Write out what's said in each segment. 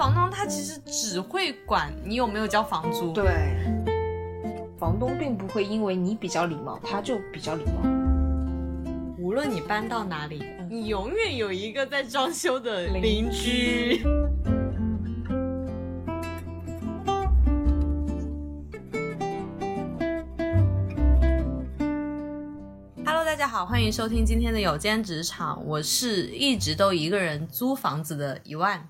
房东他其实只会管你有没有交房租。对，房东并不会因为你比较礼貌，他就比较礼貌。无论你搬到哪里，你永远有一个在装修的邻居。Hello，大家好，欢迎收听今天的有间职场，我是一直都一个人租房子的一万。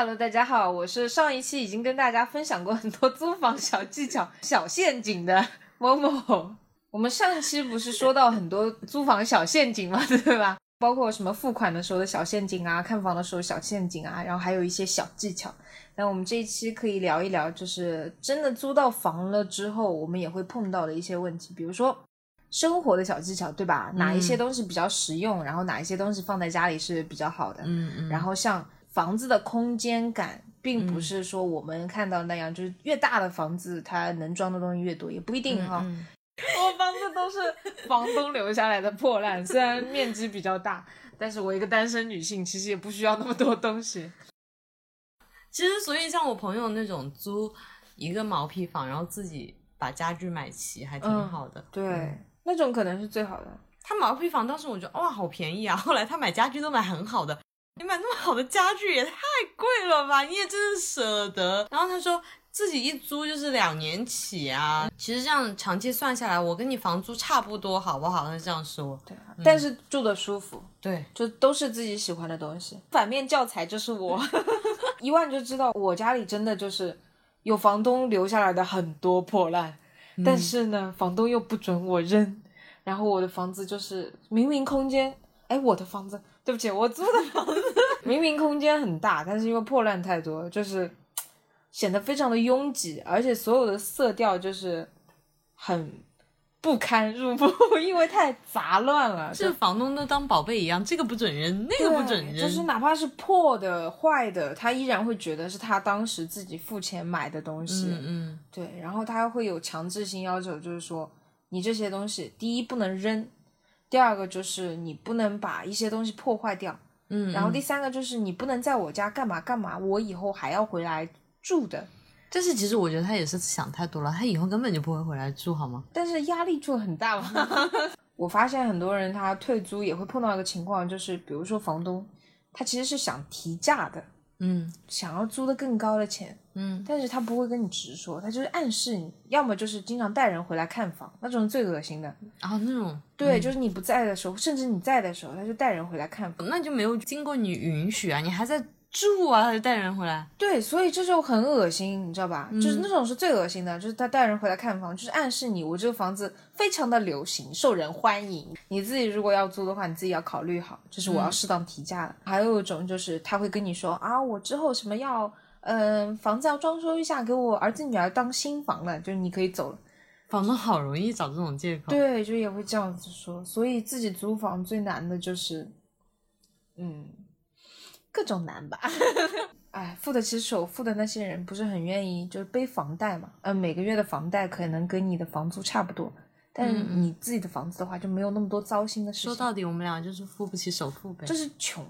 Hello，大家好，我是上一期已经跟大家分享过很多租房小技巧、小陷阱的某某。我们上期不是说到很多租房小陷阱嘛，对吧？包括什么付款的时候的小陷阱啊，看房的时候小陷阱啊，然后还有一些小技巧。那我们这一期可以聊一聊，就是真的租到房了之后，我们也会碰到的一些问题，比如说生活的小技巧，对吧？哪一些东西比较实用，然后哪一些东西放在家里是比较好的。嗯嗯，然后像房子的空间感，并不是说我们看到那样，就是越大的房子它能装的东西越多，也不一定哈。嗯我房子都是 房东留下来的破烂，虽然面积比较大，但是我一个单身女性，其实也不需要那么多东西。其实，所以像我朋友那种租一个毛坯房，然后自己把家具买齐，还挺好的。对，那种可能是最好的。他毛坯房当时我觉得哇好便宜啊，后来他买家具都买很好的，你买那么好的家具也太贵了吧，你也真是舍得。然后他说自己一租就是两年起啊，其实这样长期算下来，我跟你房租差不多，好不好？他这样说，对啊，但是住的舒服，对，就都是自己喜欢的东西。反面教材就是我，一万就知道我家里真的就是有房东留下来的很多破烂，但是呢，房东又不准我扔，然后我的房子就是明明空间，哎，我的房子，对不起，我租的房子。明明空间很大，但是因为破烂太多，就是显得非常的拥挤，而且所有的色调就是很不堪入目，因为太杂乱了，这房东都当宝贝一样，这个不准扔，那个不准扔，就是哪怕是破的、坏的，他依然会觉得是他当时自己付钱买的东西。嗯嗯，对，然后他会有强制性要求，就是说你这些东西，第一不能扔，第二个就是你不能把一些东西破坏掉，嗯，然后第三个就是你不能在我家干嘛干嘛，我以后还要回来住的。但是其实我觉得他也是想太多了，他以后根本就不会回来住，好吗？但是压力就很大嘛。我发现很多人他退租也会碰到一个情况，就是比如说房东，他其实是想提价的，嗯想要租的更高的钱，嗯，但是他不会跟你直说，他就是暗示你，要么就是经常带人回来看房，那种最恶心的。然后那种对，就是你不在的时候，甚至你在的时候，他就带人回来看房。那就没有经过你允许啊，你还在住啊，他就带人回来。对，所以这就很恶心，你知道吧？就是那种是最恶心的，就是他带人回来看房，就是暗示你我这个房子非常的流行，受人欢迎。你自己如果要租的话，你自己要考虑好，就是我要适当提价的。还有一种就是他会跟你说啊，我之后什么要，嗯、房子要装修一下，给我儿子女儿当新房了，就是你可以走了。房东好容易找这种借口。对，就也会这样子说，所以自己租房最难的就是，嗯，各种难吧。哎，付得起首付的那些人不是很愿意，就是背房贷嘛。嗯、每个月的房贷可能跟你的房租差不多，但是你自己的房子的话就没有那么多糟心的事情。说到底，我们俩就是付不起首付呗。就是穷，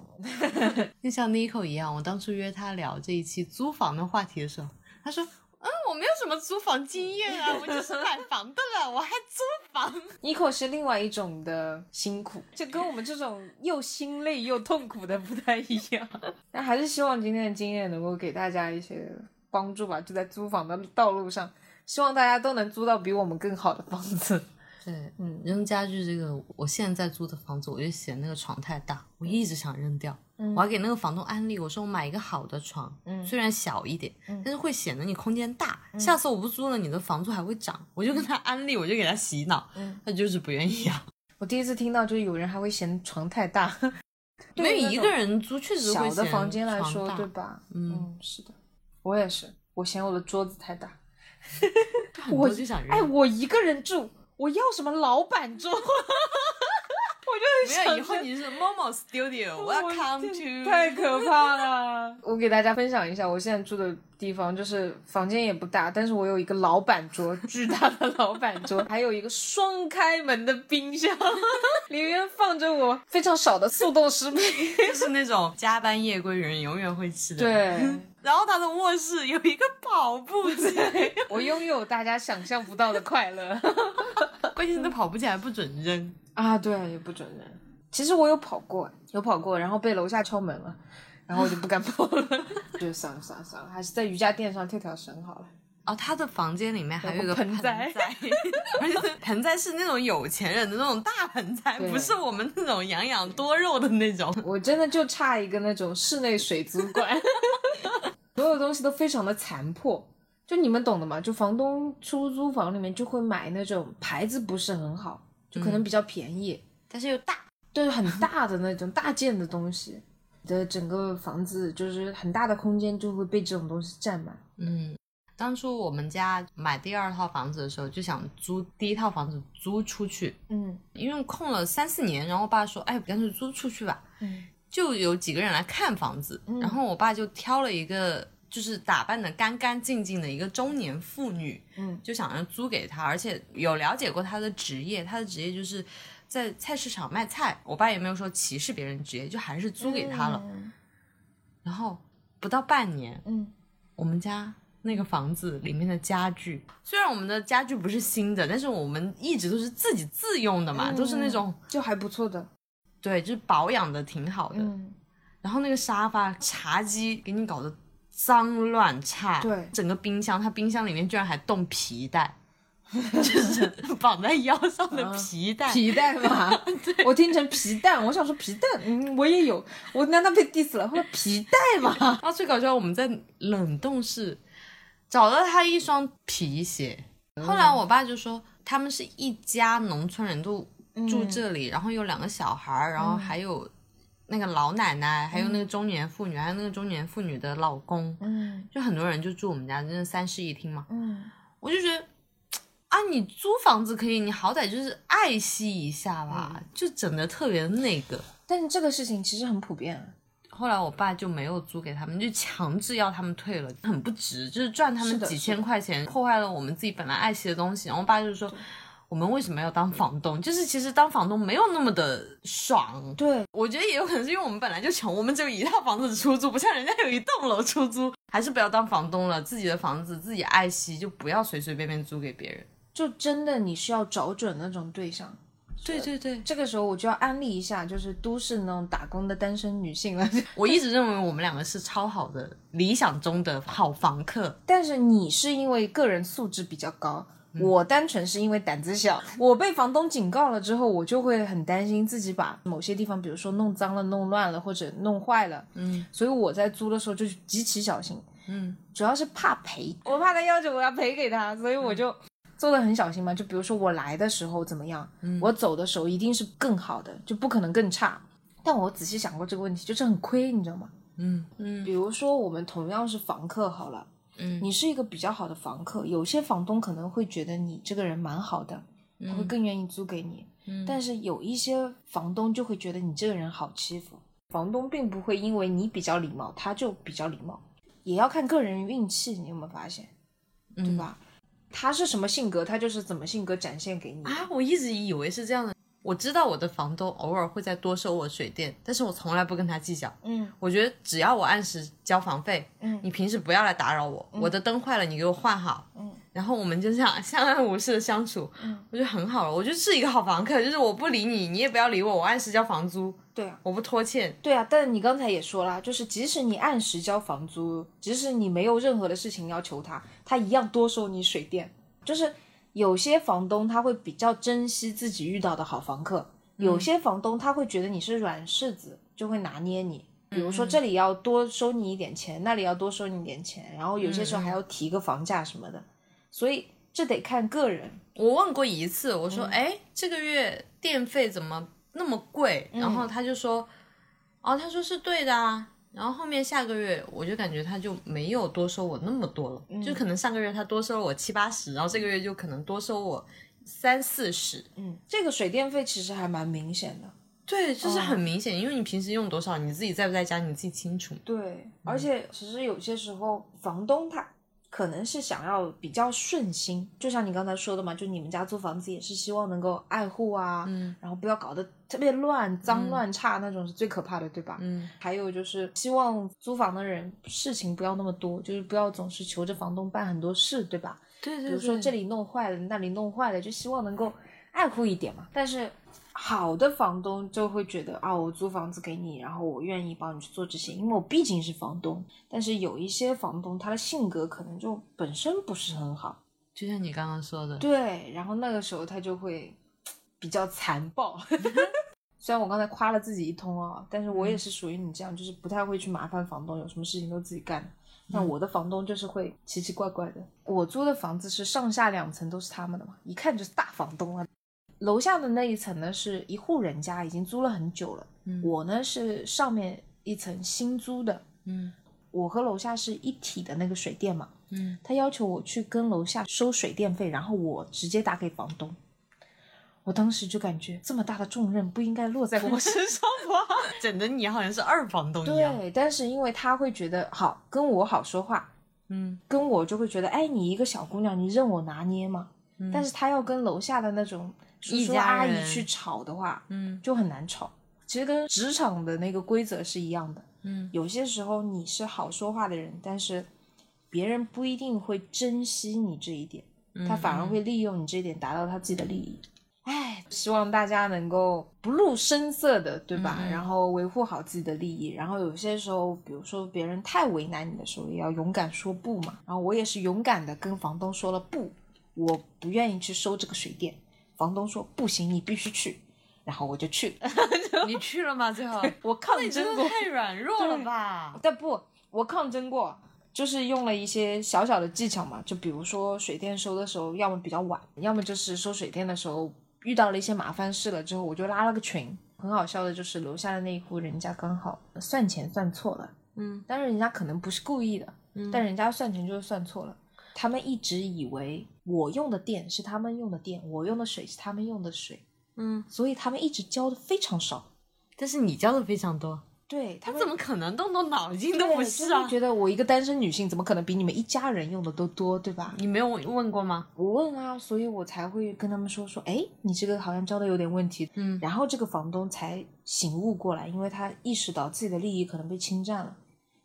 就像 Nico 一样，我当初约他聊这一期租房的话题的时候，他说：“嗯，我没有什么租房经验啊，我就是买房的了，我还租房。Nico 是另外一种的辛苦，就跟我们这种又心累又痛苦的不太一样。但还是希望今天的经验能够给大家一些帮助吧，就在租房的道路上，希望大家都能租到比我们更好的房子。”对，嗯，扔家具这个，我现在租的房子，我就嫌那个床太大，我一直想扔掉。我还给那个房东安利，我说我买一个好的床，嗯虽然小一点，但是会显得你空间大。下次我不租了，你的房租还会涨。我就跟他安利，我就给他洗脑，他就是不愿意啊。我第一次听到，就是有人还会嫌床太大，没有一个人租确实会小的房间来说，对吧？嗯是的，我也是，我嫌我的桌子太大。我就想扔。哎，我一个人住，我要什么老板桌？我 我就没有，以后你是 Momo Studio，Welcome to，太可怕了。我给大家分享一下，我现在住的地方就是房间也不大，但是我有一个老板桌，巨大的老板桌，还有一个双开门的冰箱，里面放着我非常少的速冻食品。就是那种加班夜归人永远会吃的。。对，然后他的卧室有一个跑步机，我拥有大家想象不到的快乐 关键是那跑步机还不准扔。啊！对，也不准扔。其实我有跑过，有跑过，然后被楼下敲门了，然后我就不敢跑了，就算了算了算了，还是在瑜伽垫上跳跳绳好了。哦，他的房间里面还有一个盆栽栽，而且盆栽是那种有钱人的那种大盆栽，不是我们那种养养多肉的那种。我真的就差一个那种室内水族馆，所有东西都非常的残破。就你们懂的嘛？就房东出租房里面就会买那种牌子不是很好，就可能比较便宜，但是又大，就是很大的那种大件的东西。的整个房子就是很大的空间就会被这种东西占满。嗯。当初我们家买第二套房子的时候，就想租第一套房子租出去，嗯因为空了三四年，然后我爸说：“哎，干脆租出去吧。”嗯就有几个人来看房子，然后我爸就挑了一个就是打扮的干干净净的一个中年妇女，嗯就想要租给她，而且有了解过她的职业，她的职业就是在菜市场卖菜。我爸也没有说歧视别人职业，就还是租给她了。嗯然后不到半年，嗯我们家那个房子里面的家具，虽然我们的家具不是新的，但是我们一直都是自己自用的嘛，都是那种就还不错的。对，就是保养的挺好的。嗯然后那个沙发、茶几给你搞得脏乱差，对整个冰箱，它冰箱里面居然还冻皮带，就是绑在腰上的皮带。皮带 嘛，我听成皮蛋，我想说皮蛋，嗯，我也有，我难道被 diss 了？我说皮带嘛，然 后最搞笑，我们在冷冻室找到他一双皮鞋。后来我爸就说，他们是一家农村人都住这里，然后有两个小孩儿，然后还有那个老奶奶，还有那个中年妇女，还有那个中年妇女的老公，嗯就很多人就住我们家，真的三室一厅嘛。嗯，我就觉得。啊，你租房子可以，你好歹就是爱惜一下吧，就整的特别那个。但是这个事情其实很普遍，后来我爸就没有租给他们，就强制要他们退了，很不值，就是赚他们几千块钱，破坏了我们自己本来爱惜的东西。然后我爸就说，我们为什么要当房东？就是其实当房东没有那么的爽。对，我觉得也有可能是因为我们本来就穷，我们只有一套房子出租，不像人家有一栋楼出租。还是不要当房东了，自己的房子自己爱惜，就不要随随便便租给别人。就真的你需要找准那种对象。对对对，这个时候我就要安利一下，就是都市那种打工的单身女性了。我一直认为我们两个是超好的理想中的好房客。但是你是因为个人素质比较高，我单纯是因为胆子小。我被房东警告了之后，我就会很担心自己把某些地方，比如说弄脏了、弄乱了或者弄坏了。嗯所以我在租的时候就极其小心，嗯主要是怕赔，我怕他要求我要赔给他，所以我就做的很小心嘛。就比如说我来的时候怎么样，我走的时候一定是更好的，就不可能更差。但我仔细想过这个问题，就是很亏，你知道吗？嗯嗯比如说我们同样是房客好了。嗯你是一个比较好的房客，有些房东可能会觉得你这个人蛮好的，他会更愿意租给你。嗯但是有一些房东就会觉得你这个人好欺负，房东并不会因为你比较礼貌，他就比较礼貌，也要看个人运气。你有没有发现？嗯对吧？他是什么性格，他就是怎么性格展现给你。啊，我一直以为是这样的。我知道我的房东偶尔会再多收我水电，但是我从来不跟他计较。嗯我觉得只要我按时交房费，嗯你平时不要来打扰我。我的灯坏了，你给我换好。嗯然后我们就这样相安无事的相处，嗯我觉得很好了。我就是一个好房客，就是我不理你，你也不要理我，我按时交房租，对啊，我不拖欠。对啊，但你刚才也说了，就是即使你按时交房租，即使你没有任何的事情要求他，他一样多收你水电。就是有些房东他会比较珍惜自己遇到的好房客，有些房东他会觉得你是软柿子，就会拿捏你。比如说这里要多收你一点钱，那里要多收你一点钱，然后有些时候还要提个房价什么的，所以这得看个人。我问过一次，我说：“哎、这个月电费怎么那么贵？”然后他就说：“哦，他说是对的啊。”然后后面下个月我就感觉他就没有多收我那么多了，就可能上个月他多收了我七八十，然后这个月就可能多收我三四十。嗯，这个水电费其实还蛮明显的。对，就是很明显，因为你平时用多少，你自己在不在家，你自己清楚。对，而且其实有些时候，房东他可能是想要比较顺心，就像你刚才说的嘛，就你们家租房子也是希望能够爱护啊，嗯然后不要搞得特别乱、脏乱差那种是最可怕的，对吧？嗯还有就是希望租房的人事情不要那么多，就是不要总是求着房东办很多事，对吧？对对比如说这里弄坏了，那里弄坏了，就希望能够爱护一点嘛。但是好的房东就会觉得啊，我租房子给你，然后我愿意帮你去做这些，因为我毕竟是房东。但是有一些房东他的性格可能就本身不是很好，就像你刚刚说的，对，然后那个时候他就会比较残暴。虽然我刚才夸了自己一通啊，但是我也是属于你这样，就是不太会去麻烦房东，有什么事情都自己干。那我的房东就是会奇奇怪怪的。我租的房子是上下两层都是他们的嘛，一看就是大房东啊。楼下的那一层呢是一户人家，已经租了很久了。嗯我呢是上面一层新租的，嗯我和楼下是一体的那个水电嘛。嗯，他要求我去跟楼下收水电费，然后我直接打给房东。我当时就感觉这么大的重任不应该落在我身上吧？整的你好像是二房东一样。对，但是因为他会觉得好跟我好说话，嗯跟我就会觉得，哎，你一个小姑娘，你任我拿捏嘛。但是他要跟楼下的那种叔叔阿姨去吵的话，嗯就很难吵。其实跟职场的那个规则是一样的，嗯有些时候你是好说话的人，但是别人不一定会珍惜你这一点，他反而会利用你这一点达到他自己的利益。唉，希望大家能够不露声色的，对吧？然后维护好自己的利益。然后有些时候，比如说别人太为难你的时候，也要勇敢说不嘛。然后我也是勇敢的跟房东说了不，我不愿意去收这个水电。房东说不行，你必须去。然后我就去了，你去了吗？最后我抗争过，太软弱了吧？但不，我抗争过，就是用了一些小小的技巧嘛，就比如说水电收的时候，要么比较晚，要么就是收水电的时候遇到了一些麻烦事了之后，我就拉了个群。很好笑的就是楼下的那一户人家刚好算钱算错了，嗯，但是人家可能不是故意的，但人家算钱就是算错了。他们一直以为我用的电是他们用的电，我用的水是他们用的水，嗯，所以他们一直交的非常少。但是你交的非常多，对他怎么可能动动脑筋都对不是啊？觉得我一个单身女性怎么可能比你们一家人用的都多，对吧？你没有问问过吗？我问啊，所以我才会跟他们说说，哎，你这个好像交的有点问题。嗯然后这个房东才醒悟过来，因为他意识到自己的利益可能被侵占了，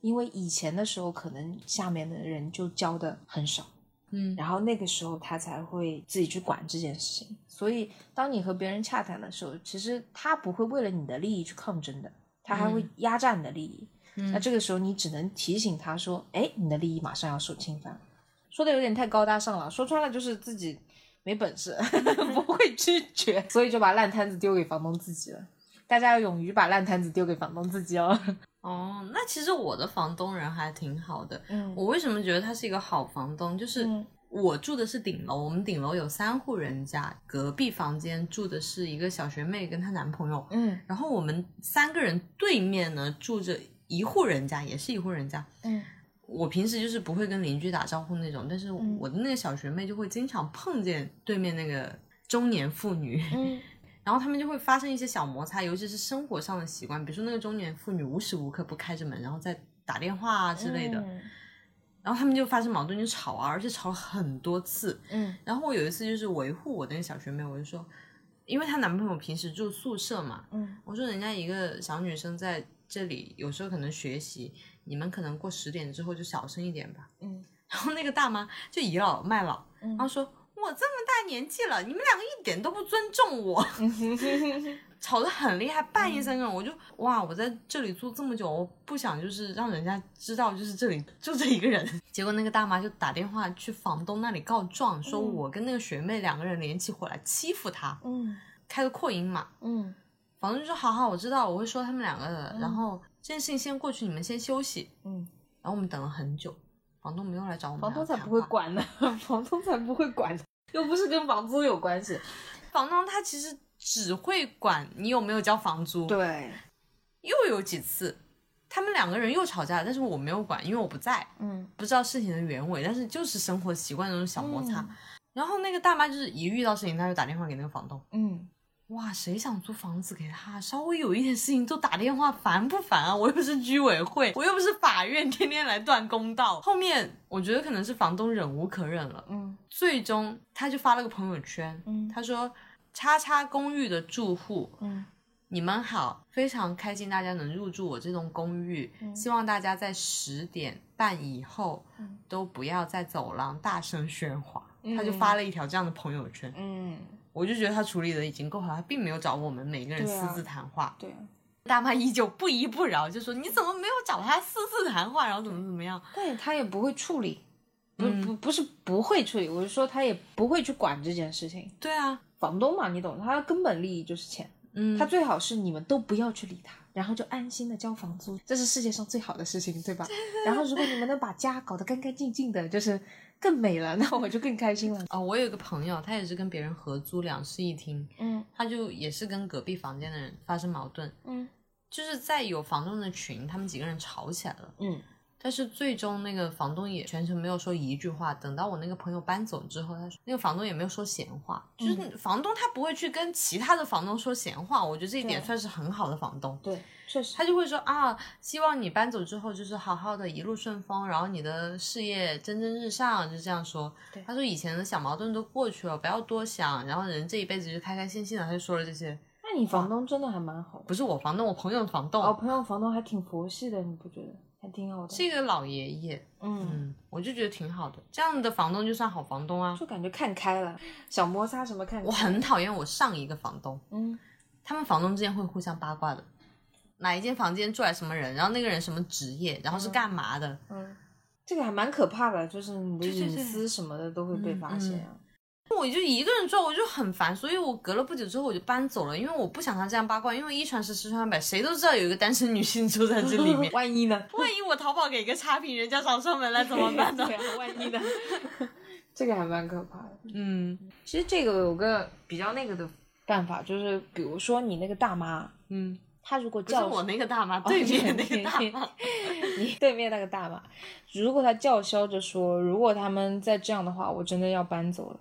因为以前的时候可能下面的人就交的很少，嗯然后那个时候他才会自己去管这件事情。所以当你和别人洽谈的时候，其实他不会为了你的利益去抗争的，他还会压榨你的利益。那这个时候你只能提醒他说，哎，你的利益马上要受侵犯了。说的有点太高大上了，说穿了就是自己没本事，不会拒绝，所以就把烂摊子丢给房东自己了。大家要勇于把烂摊子丢给房东自己哦。哦，那其实我的房东人还挺好的。嗯我为什么觉得他是一个好房东？就是嗯我住的是顶楼，我们顶楼有三户人家，隔壁房间住的是一个小学妹跟她男朋友，嗯。然后我们三个人对面呢住着一户人家，也是一户人家。嗯。我平时就是不会跟邻居打招呼那种，但是嗯我的那个小学妹就会经常碰见对面那个中年妇女，嗯。然后他们就会发生一些小摩擦，尤其是生活上的习惯，比如说那个中年妇女无时无刻不开着门，然后再打电话啊之类的，嗯然后他们就发生矛盾，就吵啊，而且吵了很多次。嗯然后我有一次就是维护我的那个小学妹，我就说，因为她男朋友平时住宿舍嘛，嗯我说人家一个小女生在这里，有时候可能学习，你们可能过十点之后就小声一点吧。嗯 然后那个大妈就倚老卖老，嗯然后说：“我这么大年纪了，你们两个一点都不尊重我。” 吵得很厉害，半夜三更，我就哇，我在这里住这么久，我不想就是让人家知道就是这里就这一个人。结果那个大妈就打电话去房东那里告状，说我跟那个学妹两个人联起伙来欺负她，嗯开个扩音嘛。嗯房东就说：“好好，我知道，我会说他们两个的。然后这件事情先过去，你们先休息。”嗯，然后我们等了很久，房东没有来找我们。房东才不会。管呢，房东才不会管，又不是跟房租有关系。房东他其实只会管你有没有交房租。。对，又有几次，他们两个人又吵架，但是我没有管，因为我不在，嗯不知道事情的原委，但是就是生活习惯那种小摩擦。嗯然后那个大妈就是一遇到事情，她就打电话给那个房东，嗯哇，谁想租房子给他？稍微有一点事情就打电话，烦不烦啊？我又不是居委会，我又不是法院，天天来断公道。后面我觉得可能是房东忍无可忍了，嗯最终他就发了个朋友圈，嗯他说：“叉叉公寓的住户，嗯你们好，非常开心大家能入住我这栋公寓，希望大家在十点半以后嗯都不要在走廊大声喧哗。嗯他就发了一条这样的朋友圈，嗯，我就觉得他处理的已经够好，他并没有找我们每个人私自谈话。对啊。大妈依旧不依不饶，就说你怎么没有找他私自谈话，然后怎么怎么样。但也他也不会处理，不嗯不不是不会处理，我是说他也不会去管这件事情。对啊，房东嘛，你懂，他根本利益就是钱，嗯，他最好是你们都不要去理他，然后就安心的交房租，这是世界上最好的事情，对吧？然后如果你们能把家搞得干干净净的，就是更美了，那我就更开心了。哦，我有一个朋友，他也是跟别人合租两室一厅，嗯。他就也是跟隔壁房间的人发生矛盾，嗯。就是在有房东的群，他们几个人吵起来了。嗯但是最终那个房东也全程没有说一句话。等到我那个朋友搬走之后，他说那个房东也没有说闲话，就是房东他不会去跟其他的房东说闲话。我觉得这一点算是很好的房东。对，确实，他就会说啊，希望你搬走之后就是好好的一路顺风，然后你的事业蒸蒸日上，就这样说对。他说以前的小矛盾都过去了，不要多想，然后人这一辈子就开开心心的。他就说了这些，那你房东真的还蛮好的。不是我房东，我朋友的房东，哦，朋友房东还挺佛系的，你不觉得？还挺好的。是一个老爷爷，嗯，嗯，我就觉得挺好的。这样的房东就算好房东啊。就感觉看开了，小摩擦什么看开。我很讨厌我上一个房东，嗯他们房东之间会互相八卦的，哪一间房间住来什么人，然后那个人什么职业，然后是干嘛的，嗯，这个还蛮可怕的，就是你的隐私什么的都会被嗯发现啊。我就一个人住，我就很烦，所以我隔了不久之后我就搬走了，因为我不想他这样八卦，因为一传十，十传百，谁都知道有一个单身女性住在这里面，万一呢？万一我淘宝给个差评，人家找上门来怎么办呢 对？啊，万一呢？这个还蛮可怕的。嗯其实这个有个比较那个的办法，就是比如说你那个大妈，嗯，她如果叫我那个大妈，对面那个大妈，你对面那个大妈，如果她叫嚣着说，如果他们再这样的话，我真的要搬走了，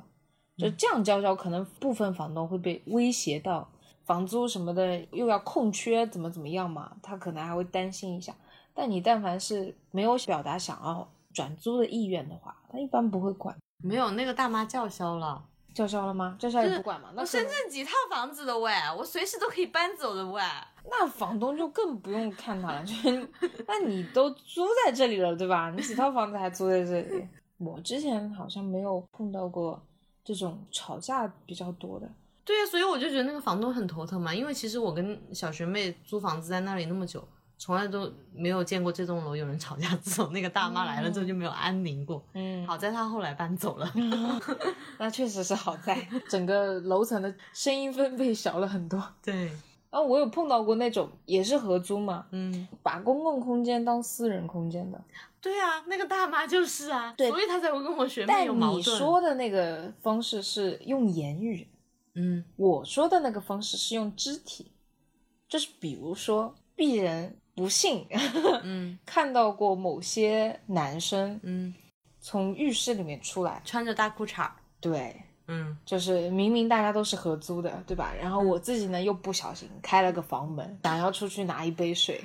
就这样叫嚣，可能部分房东会被威胁到，房租什么的又要空缺，怎么怎么样嘛，他可能还会担心一下。但你但凡是没有表达想要转租的意愿的话，他一般不会管。没有那个大妈叫嚣了。叫嚣了吗？叫嚣也不管嘛。那我深圳几套房子的喂，我随时都可以搬走的喂。那房东就更不用看他了，就是那你都租在这里了，对吧？你几套房子还租在这里？我之前好像没有碰到过这种吵架比较多的。对啊，所以我就觉得那个房东很头疼嘛，因为其实我跟小学妹租房子在那里那么久，从来都没有见过这栋楼有人吵架。自从那个大妈来了之后就没有安宁过。嗯，好在她后来搬走了。那确实是好在整个楼层的声音分贝小了很多。对，然后我有碰到过那种也是合租嘛，嗯，把公共空间当私人空间的。对啊，那个大妈就是啊，对所以她才会跟我学妹但有矛盾。你说的那个方式是用言语，嗯。我说的那个方式是用肢体，就是比如说鄙人不幸嗯 看到过某些男生嗯，从浴室里面出来，穿着大裤衩儿，对，嗯就是明明大家都是合租的，对吧？然后我自己呢又不小心开了个房门，想要出去拿一杯水，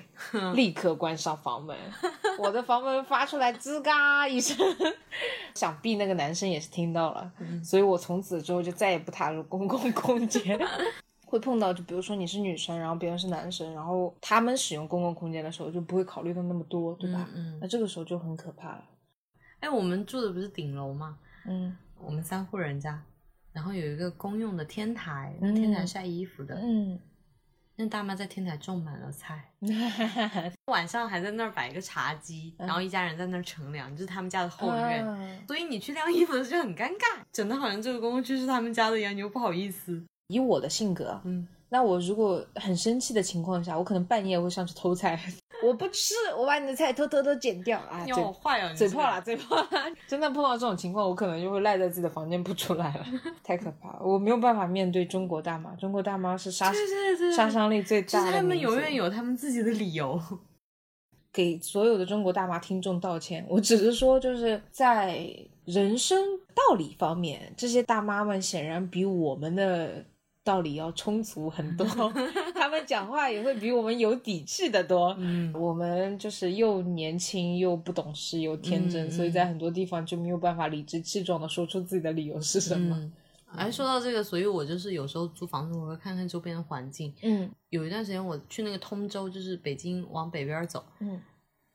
立刻关上房门，我的房门发出来吱嘎一声，想必那个男生也是听到了，所以我从此之后就再也不踏入公共空间。会碰到，就比如说你是女生，然后别人是男生，然后他们使用公共空间的时候就不会考虑到那么多，对吧？嗯嗯那这个时候就很可怕了。哎，我们住的不是顶楼吗？嗯我们三户人家，然后有一个公用的天台，那天台晒衣服的，嗯，那大妈在天台种满了菜，晚上还在那儿摆一个茶几，然后一家人在那儿乘凉，就是他们家的后院。嗯所以你去晾衣服的时候就很尴尬，整的好像这个公共区是他们家的一样，你又不好意思。以我的性格，嗯，那我如果很生气的情况下，我可能半夜会上去偷菜，我不吃，我把你的菜偷偷偷剪掉啊！你嘴好坏哦，你这个嘴炮啦，嘴炮啦！真的碰到这种情况，我可能就会赖在自己的房间不出来了，太可怕了，我没有办法面对中国大妈，中国大妈是杀对对对，杀伤力最大的民族他们永远有他们自己的理由。给所有的中国大妈听众道歉，我只是说，就是在人生道理方面，这些大妈们显然比我们的道理要充足很多，他们讲话也会比我们有底气的多。嗯我们就是又年轻又不懂事又天真，嗯所以在很多地方就没有办法理直气壮的说出自己的理由是什么。嗯，哎，说到这个，所以我就是有时候租房子，我会看看周边的环境。嗯有一段时间我去那个通州，就是北京往北边走，嗯，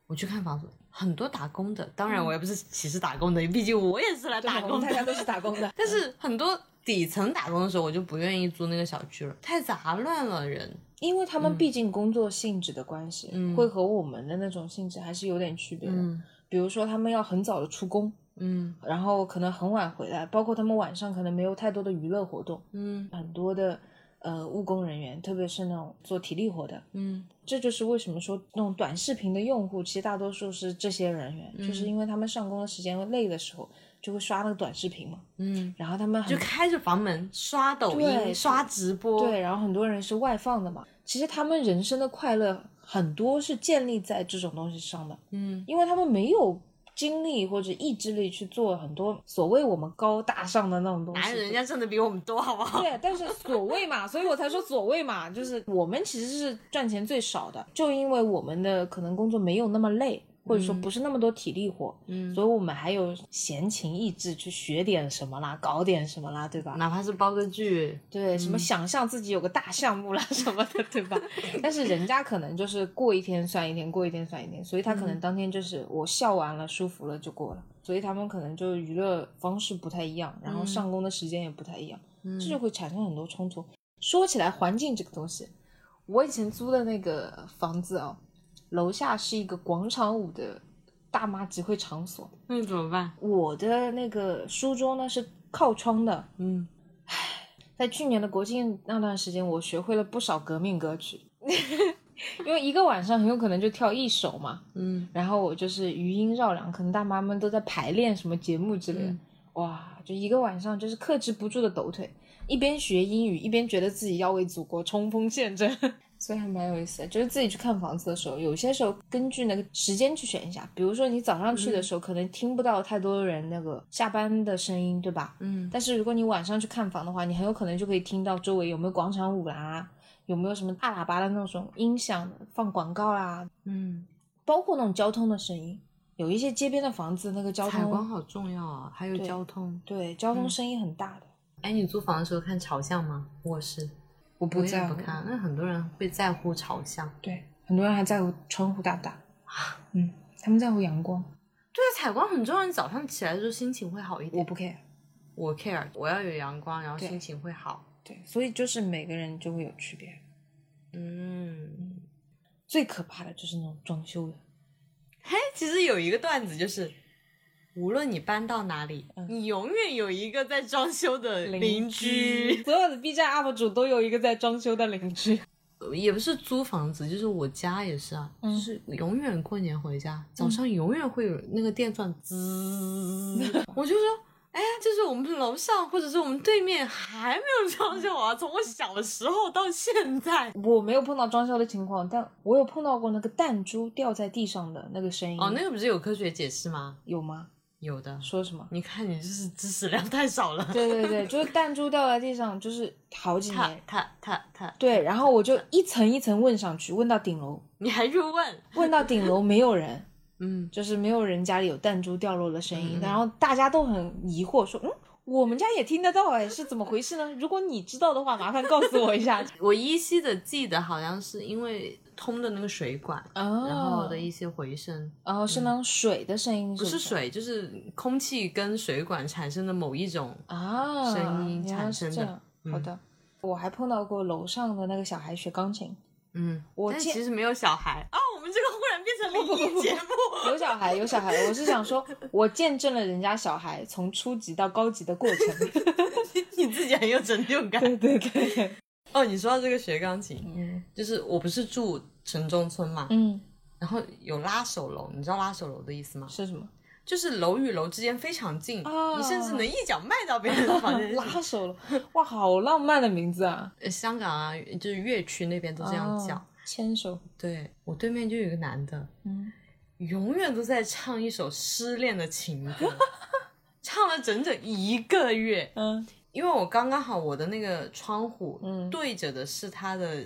我去看房子，很多打工的。当然，我也不是歧视打工的，毕竟我也是来，打工的。大家都是打工的，但是很多底层打工的时候，我就不愿意租那个小区了，太杂乱了人。因为他们毕竟工作性质的关系，嗯会和我们的那种性质还是有点区别的。嗯。比如说，他们要很早的出工，嗯。然后可能很晚回来，包括他们晚上可能没有太多的娱乐活动，嗯。很多的呃务工人员，特别是那种做体力活的，嗯。这就是为什么说那种短视频的用户，其实大多数是这些人员，嗯就是因为他们上工的时间累的时候，就会刷那个短视频嘛，嗯，然后他们就开着房门刷抖音、刷直播。对，然后很多人是外放的嘛，其实他们人生的快乐很多是建立在这种东西上的，嗯因为他们没有精力或者意志力去做很多所谓我们高大上的那种东西，哪有人家挣的比我们多，好不好？对，但是所谓嘛，所以我才说所谓嘛，就是我们其实是赚钱最少的，就因为我们的可能工作没有那么累，或者说不是那么多体力活，嗯，所以我们还有闲情逸致去学点什么啦，搞点什么啦，对吧？哪怕是煲个剧，对，什么想象自己有个大项目啦 什么的，对吧？但是人家可能就是过一天算一天，过一天算一天，所以他可能当天就是我笑完了，舒服了就过了，所以他们可能就娱乐方式不太一样，然后上工的时间也不太一样，嗯。这就会产生很多冲突。说起来，环境这个东西，我以前租的那个房子啊，楼下是一个广场舞的大妈集会场所，那怎么办？我的那个书桌呢是靠窗的，嗯，唉在去年的国庆那段时间，我学会了不少革命歌曲，因为一个晚上很有可能就跳一首嘛。嗯。然后我就是余音绕梁，可能大妈们都在排练什么节目之类的，嗯。哇，就一个晚上就是克制不住的抖腿，一边学英语，一边觉得自己要为祖国冲锋陷阵，所以还蛮有意思的。就是自己去看房子的时候，有些时候根据那个时间去选一下，比如说你早上去的时候，可能听不到太多人那个下班的声音，对吧？嗯但是如果你晚上去看房的话，你很有可能就可以听到周围有没有广场舞啦，有没有什么大喇叭的那种音响放广告啦，嗯，包括那种交通的声音。有一些街边的房子，那个交通采光好重要啊，还有交通。对交通声音很大的。哎，你租房的时候看朝向吗？卧室我我也不看，那很多人会在乎朝向。对，很多人还在乎窗户大不大。嗯，他们在乎阳光，对啊，采光很重要，你早上起来的时候心情会好一点。我不 care。我 care，我要有阳光，然后心情会好。对，所以就是每个人就会有区别。嗯，最可怕的就是那种装修的，嘿，其实有一个段子就是，无论你搬到哪里，你永远有一个在装修的邻居。所有的 B 站 UP 主都有一个在装修的邻居。也不是租房子，就是我家也是啊，嗯就是永远过年回家，早上永远会有那个电钻滋，我就说，哎呀，就是我们楼上或者是我们对面还没有装修啊，从我小时候到现在。我没有碰到装修的情况，但我有碰到过那个弹珠掉在地上的那个声音。哦，那个不是有科学解释吗？有吗？有的。说什么？你看你就是知识量太少了。对对对，就是弹珠掉在地上，就是好几踏年。他他他，对，然后我就一层一层问上去，问到顶楼，你还去问？问到顶楼没有人，嗯，就是没有人家里有弹珠掉落的声音，然后大家都很疑惑，说，嗯，我们家也听得到，哎，是怎么回事呢？如果你知道的话，麻烦告诉我一下。我依稀的记得好像是因为通的那个水管，哦，然后的一些回声，然后是那种水的声音，不是是水，就是空气跟水管产生的某一种。啊，声音产生的。好的，我还碰到过楼上的那个小孩学钢琴，嗯，我但其实没有小孩。啊，我们这个忽然变成灵异节目。有小孩有小孩，我是想说，我见证了人家小孩从初级到高级的过程。你自己很有成就感。对对对，哦，你说到这个学钢琴，嗯就是我不是住城中村嘛，嗯，然后有拉手楼，你知道拉手楼的意思吗？是什么？就是楼与楼之间非常近，哦你甚至能一脚迈到别人的房间。拉手楼，哇，好浪漫的名字啊！呃香港啊，就是粤区那边都这样叫。哦牵手，对我对面就有一个男的，嗯，永远都在唱一首失恋的情歌，唱了整整一个月，嗯，因为我刚刚好我的那个窗户嗯。对着的是他的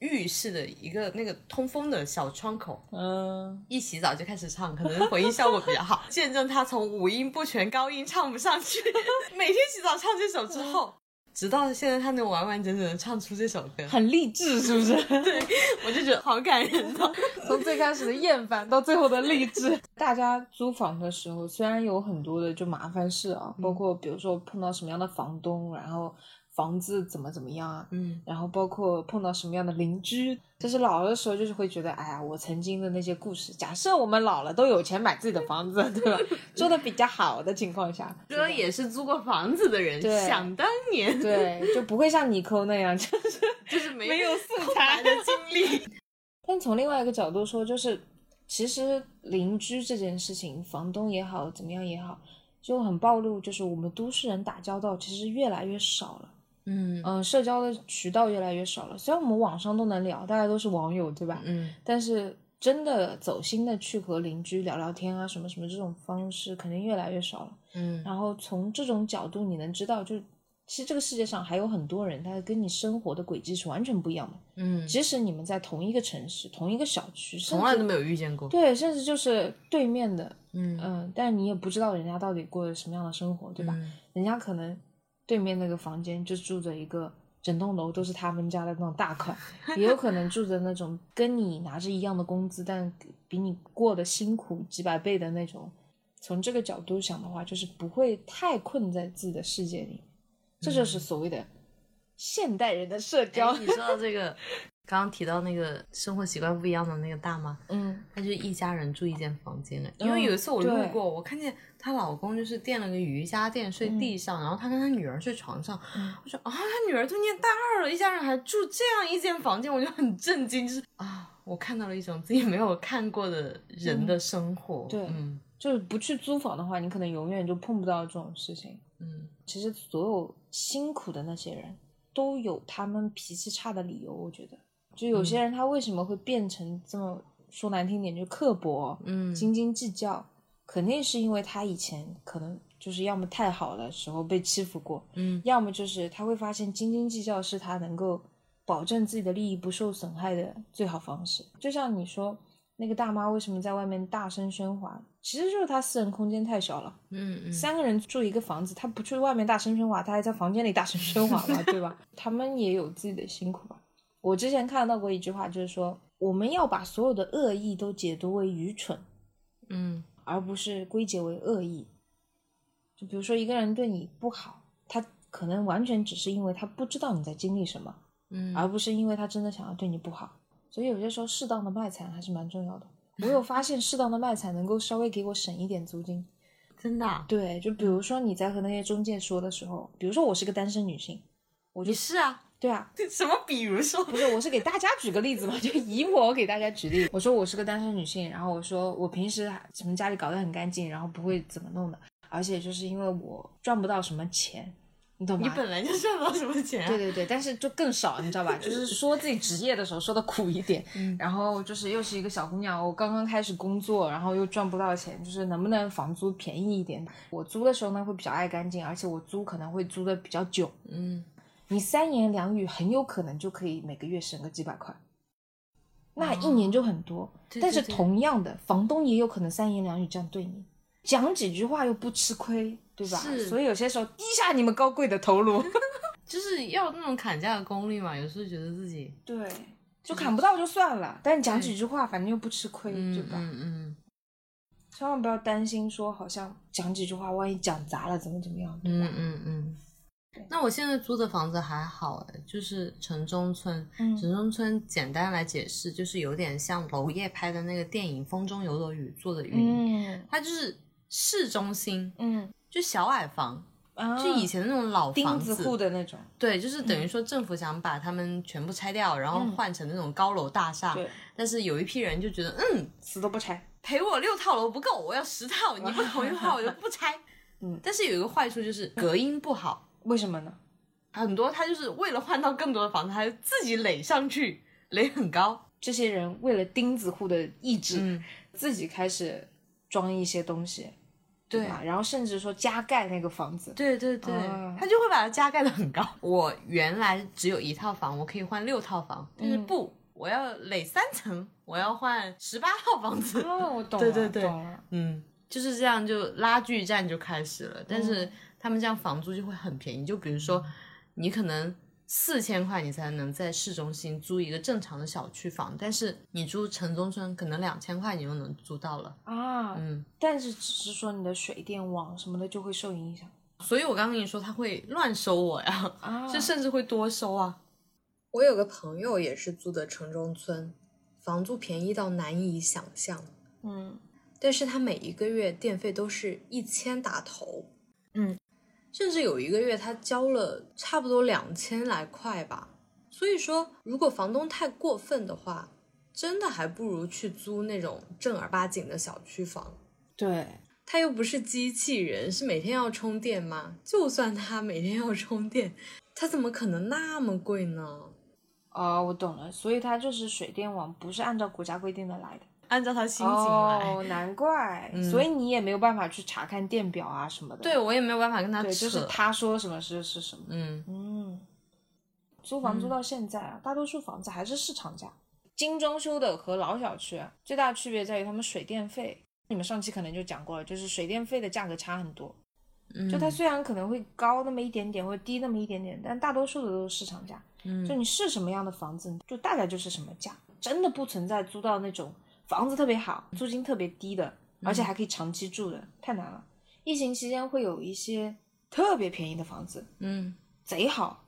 浴室的一个那个通风的小窗口，嗯，一洗澡就开始唱，可能回音效果比较好，见证他从五音不全、高音唱不上去，每天洗澡唱这首之后，直到现在他能完完整整的唱出这首歌，很励志，是不是？对我就觉得好感人哦。从最开始的厌烦到最后的励志。大家租房的时候，虽然有很多的就麻烦事啊，包括比如说碰到什么样的房东，然后房子怎么怎么样啊，嗯然后包括碰到什么样的邻居，就是老了的时候就是会觉得，哎呀，我曾经的那些故事，假设我们老了都有钱买自己的房子，对吧？住的比较好的情况下，哥也是租过房子的人，对想当年对，就不会像尼寇那样，就是 就是没没有素材的经历。但从另外一个角度说，就是其实邻居这件事情，房东也好，怎么样也好，就很暴露，就是我们都市人打交道其实越来越少了。嗯嗯、社交的渠道越来越少了。虽然我们网上都能聊，大家都是网友，对吧？嗯但是真的走心的去和邻居聊聊天啊，什么什么这种方式，肯定越来越少了。嗯然后从这种角度，你能知道，就其实这个世界上还有很多人，他跟你生活的轨迹是完全不一样的。嗯，即使你们在同一个城市、同一个小区，从来都没有遇见过。对，甚至就是对面的，嗯嗯，但是你也不知道人家到底过着什么样的生活，对吧？嗯人家可能对面那个房间就住着一个整栋楼都是他们家的那种大款，也有可能住着那种跟你拿着一样的工资，但比你过得辛苦几百倍的那种。从这个角度想的话，就是不会太困在自己的世界里，这就是所谓的现代人的社交。哎，你说到这个，刚刚提到那个生活习惯不一样的那个大妈，嗯她就是一家人住一间房间因为有一次我路对过，我看见她老公就是垫了个瑜伽垫睡地上，然后她跟她女儿睡床上。嗯我说啊，她女儿都念大二了，一家人还住这样一间房间，我就很震惊，就是啊，我看到了一种自己没有看过的人的生活。对嗯就是不去租房的话，你可能永远就碰不到这种事情。嗯其实所有辛苦的那些人都有他们脾气差的理由，我觉得，就有些人他为什么会变成这么说难听点就刻薄、嗯斤斤计较，肯定是因为他以前可能就是要么太好的时候被欺负过，嗯要么就是他会发现斤斤计较是他能够保证自己的利益不受损害的最好方式。就像你说那个大妈为什么在外面大声喧哗，其实就是她私人空间太小了。嗯嗯，三个人住一个房子，她不去外面大声喧哗，她还在房间里大声喧哗嘛，对吧？他们也有自己的辛苦吧。我之前看到过一句话，就是说我们要把所有的恶意都解读为愚蠢，嗯而不是归结为恶意。就比如说一个人对你不好，他可能完全只是因为他不知道你在经历什么，嗯，而不是因为他真的想要对你不好。所以有些时候适当的卖惨还是蛮重要的。我有发现适当的卖惨能够稍微给我省一点租金。真的啊、对，就比如说你在和那些中介说的时候，比如说我是个单身女性，我就你是啊？对啊，什么？比如说，不是，我是给大家举个例子嘛，就以我给大家举例。我说我是个单身女性，然后我说我平时什么家里搞得很干净，然后不会怎么弄的，而且就是因为我赚不到什么钱，你懂吗？你本来就赚不到什么钱、啊。对对对，但是就更少，你知道吧？就是说自己职业的时候说的苦一点，嗯然后就是又是一个小姑娘，我刚刚开始工作，然后又赚不到钱，就是能不能房租便宜一点？我租的时候呢会比较爱干净，而且我租可能会租的比较久，嗯，你三言两语很有可能就可以每个月省个几百块，那一年就很多。对但是同样的，房东也有可能三言两语这样对你，讲几句话又不吃亏，对吧？是所以有些时候低下你们高贵的头颅。就是要那种砍价的功力嘛。有时候觉得自己，对，就砍不到就算了，但你讲几句话，反正又不吃亏，嗯对吧？嗯嗯千万不要担心说，好像讲几句话，万一讲砸了怎么怎么样，对吧？嗯嗯嗯。那我现在租的房子还好哎，就是城中村。嗯。城中村简单来解释，就是有点像娄烨拍的那个电影《风中有朵雨》做的云，嗯。它就是市中心，嗯。就小矮房，啊，就以前的那种老钉房子户的那种，对，就是等于说政府想把他们全部拆掉，然后换成那种高楼大厦。对，但是有一批人就觉得，嗯，死都不拆。赔我六套楼不够，我要十套，你不同意的话我就不拆。嗯。但是有一个坏处就是隔音不好，为什么呢？很多他就是为了换到更多的房子，他就自己垒上去，垒很高。这些人为了钉子户的意志，嗯自己开始装一些东西，对吧？然后甚至说加盖那个房子，对对对，哦他就会把它加盖的很高。我原来只有一套房，我可以换六套房，但是嗯不，我要垒三层，我要换十八套房子。哦，我懂了，对对对懂了。嗯，就是这样，就拉锯战就开始了。但嗯是他们这样房租就会很便宜，就比如说你可能四千块你才能在市中心租一个正常的小区房，但是你住城中村可能两千块你就能租到了。啊，嗯，但是只是说你的水电网什么的就会受影响所以我刚跟你说他会乱收我呀，啊就甚至会多收啊。我有个朋友也是租的城中村，房租便宜到难以想象，嗯但是他每一个月电费都是一千打头，嗯，甚至有一个月他交了差不多两千来块吧。所以说，如果房东太过分的话，真的还不如去租那种正儿八经的小区房。对，他又不是机器人，是每天要充电吗？就算他每天要充电，他怎么可能那么贵呢？哦，我懂了，所以它就是水电网不是按照国家规定的来的。按照他心情来。哦，难怪，所以你也没有办法去查看电表啊什么的。对我也没有办法跟他扯。对，就是他说什么是是什么。嗯，嗯，租房租到现在啊，大多数房子还是市场价。精装修的和老小区啊，最大的区别在于他们水电费。你们上期可能就讲过了，就是水电费的价格差很多。嗯就它虽然可能会高那么一点点，或者低那么一点点，但大多数的都是市场价。嗯就你是什么样的房子，就大概就是什么价，真的不存在租到那种房子特别好、租金特别低的，而且还可以长期住的，太难了。疫情期间会有一些特别便宜的房子，嗯。贼好，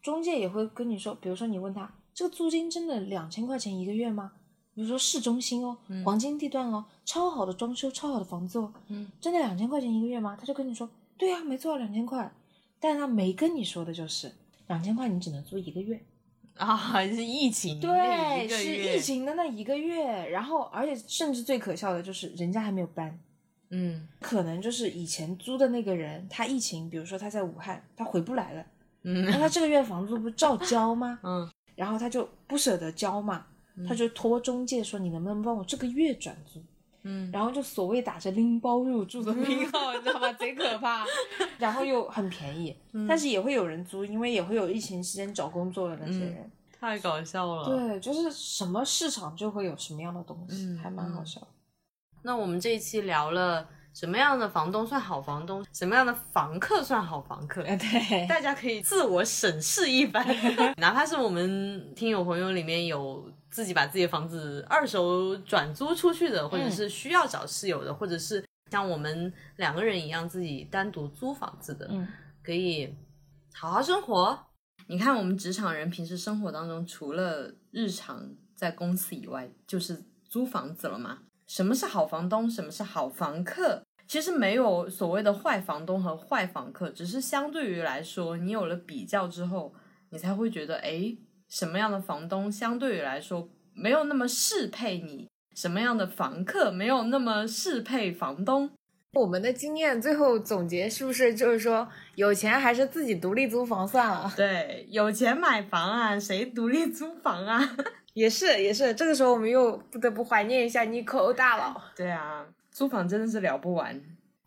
中介也会跟你说，比如说你问他这个租金真的两千块钱一个月吗？比如说市中心哦，黄金地段哦，超好的装修，超好的房子哦，嗯，真的两千块钱一个月吗？他就跟你说，对呀、没错，两千块，但是他没跟你说的就是两千块你只能租一个月，啊，是疫情对，是疫，情的那一个月，然后而且甚至最可笑的就是人家还没有搬，嗯可能就是以前租的那个人，他疫情，比如说他在武汉，他回不来了，嗯那他这个月房租不照交吗？嗯然后他就不舍得交嘛，他就托中介说你能不能帮我这个月转租，嗯然后就所谓打着拎包入住的名号，你知道吗？贼可怕，然后又很便宜，嗯但是也会有人租，因为也会有疫情期间找工作的那些人。太搞笑了。，对，就是什么市场就会有什么样的东西，嗯还蛮好笑。那我们这一期聊了什么样的房东算好房东，什么样的房客算好房客。哎，对，大家可以自我审视一番，哪怕是我们听友朋友里面有自己把自己的房子二手转租出去的，或者是需要找室友的，或者是像我们两个人一样自己单独租房子的，嗯，可以好好生活。你看，我们职场人平时生活当中，除了日常在公司以外，就是租房子了嘛。什么是好房东？什么是好房客？其实没有所谓的坏房东和坏房客，只是相对于来说，你有了比较之后，你才会觉得，哎，什么样的房东相对于来说没有那么适配你，什么样的房客没有那么适配房东。我们的经验最后总结是不是就是说，有钱还是自己独立租房算了？对，有钱买房啊，谁独立租房啊？也是也是，这个时候我们又不得不怀念一下 Nico 大佬。对啊，租房真的是聊不完。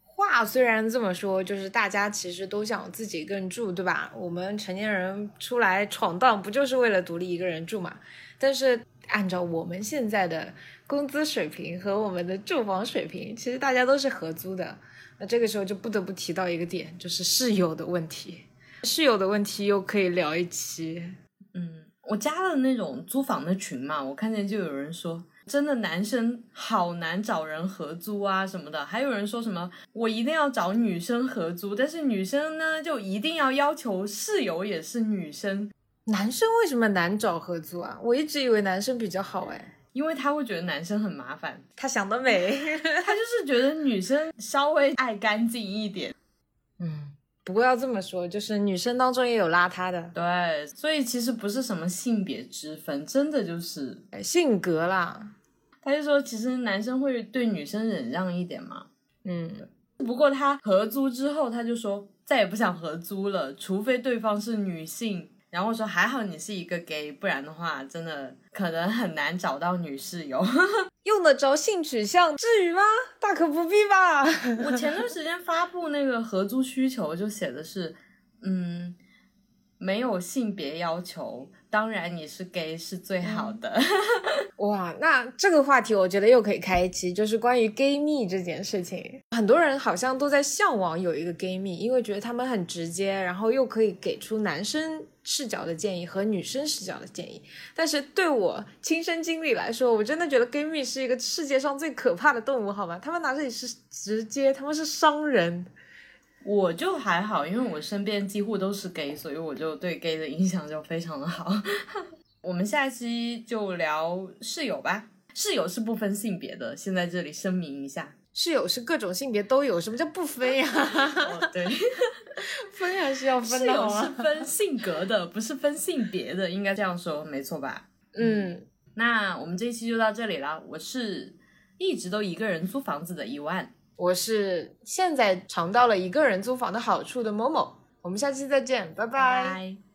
话虽然这么说，就是大家其实都想自己一个人住，对吧？我们成年人出来闯荡，不就是为了独立一个人住嘛？但是按照我们现在的工资水平和我们的住房水平，其实大家都是合租的。那这个时候就不得不提到一个点，就是室友的问题。室友的问题又可以聊一期。嗯，我加了那种租房的群嘛，我看见就有人说，真的男生好难找人合租啊什么的，还有人说什么我一定要找女生合租，但是女生呢就一定要要求室友也是女生，男生为什么难找合租啊？我一直以为男生比较好哎。因为他会觉得男生很麻烦，他想得美。他就是觉得女生稍微爱干净一点。嗯，不过要这么说，就是女生当中也有邋遢的，对，所以其实不是什么性别之分，真的就是，性格啦。他就说其实男生会对女生忍让一点嘛。嗯，不过他合租之后，他就说再也不想合租了，除非对方是女性。然后说还好你是一个 gay，不然的话真的可能很难找到女室友。用得着性取向，至于吗？大可不必吧。我前段时间发布那个合租需求，就写的是，嗯，没有性别要求，当然你是 gay 是最好的。哇，那这个话题我觉得又可以开一期，就是关于 gay 蜜这件事情。很多人好像都在向往有一个 gay 蜜，因为觉得他们很直接，然后又可以给出男生视角的建议和女生视角的建议。但是对我亲身经历来说，我真的觉得 gay 蜜是一个世界上最可怕的动物，好吗？他们哪里是直接，他们是伤人。我就还好，因为我身边几乎都是 gay，所以我就对 gay 的印象就非常的好。我们下期就聊室友吧，室友是不分性别的，先在这里声明一下，室友是各种性别都有，什么叫不分呀？哦，对，分还是要分室友的好吗？是分性格的，不是分性别的，应该这样说，没错吧？嗯，那我们这一期就到这里了，我是一直都一个人租房子的一万，我是现在尝到了一个人租房的好处的某某。我们下期再见，拜拜。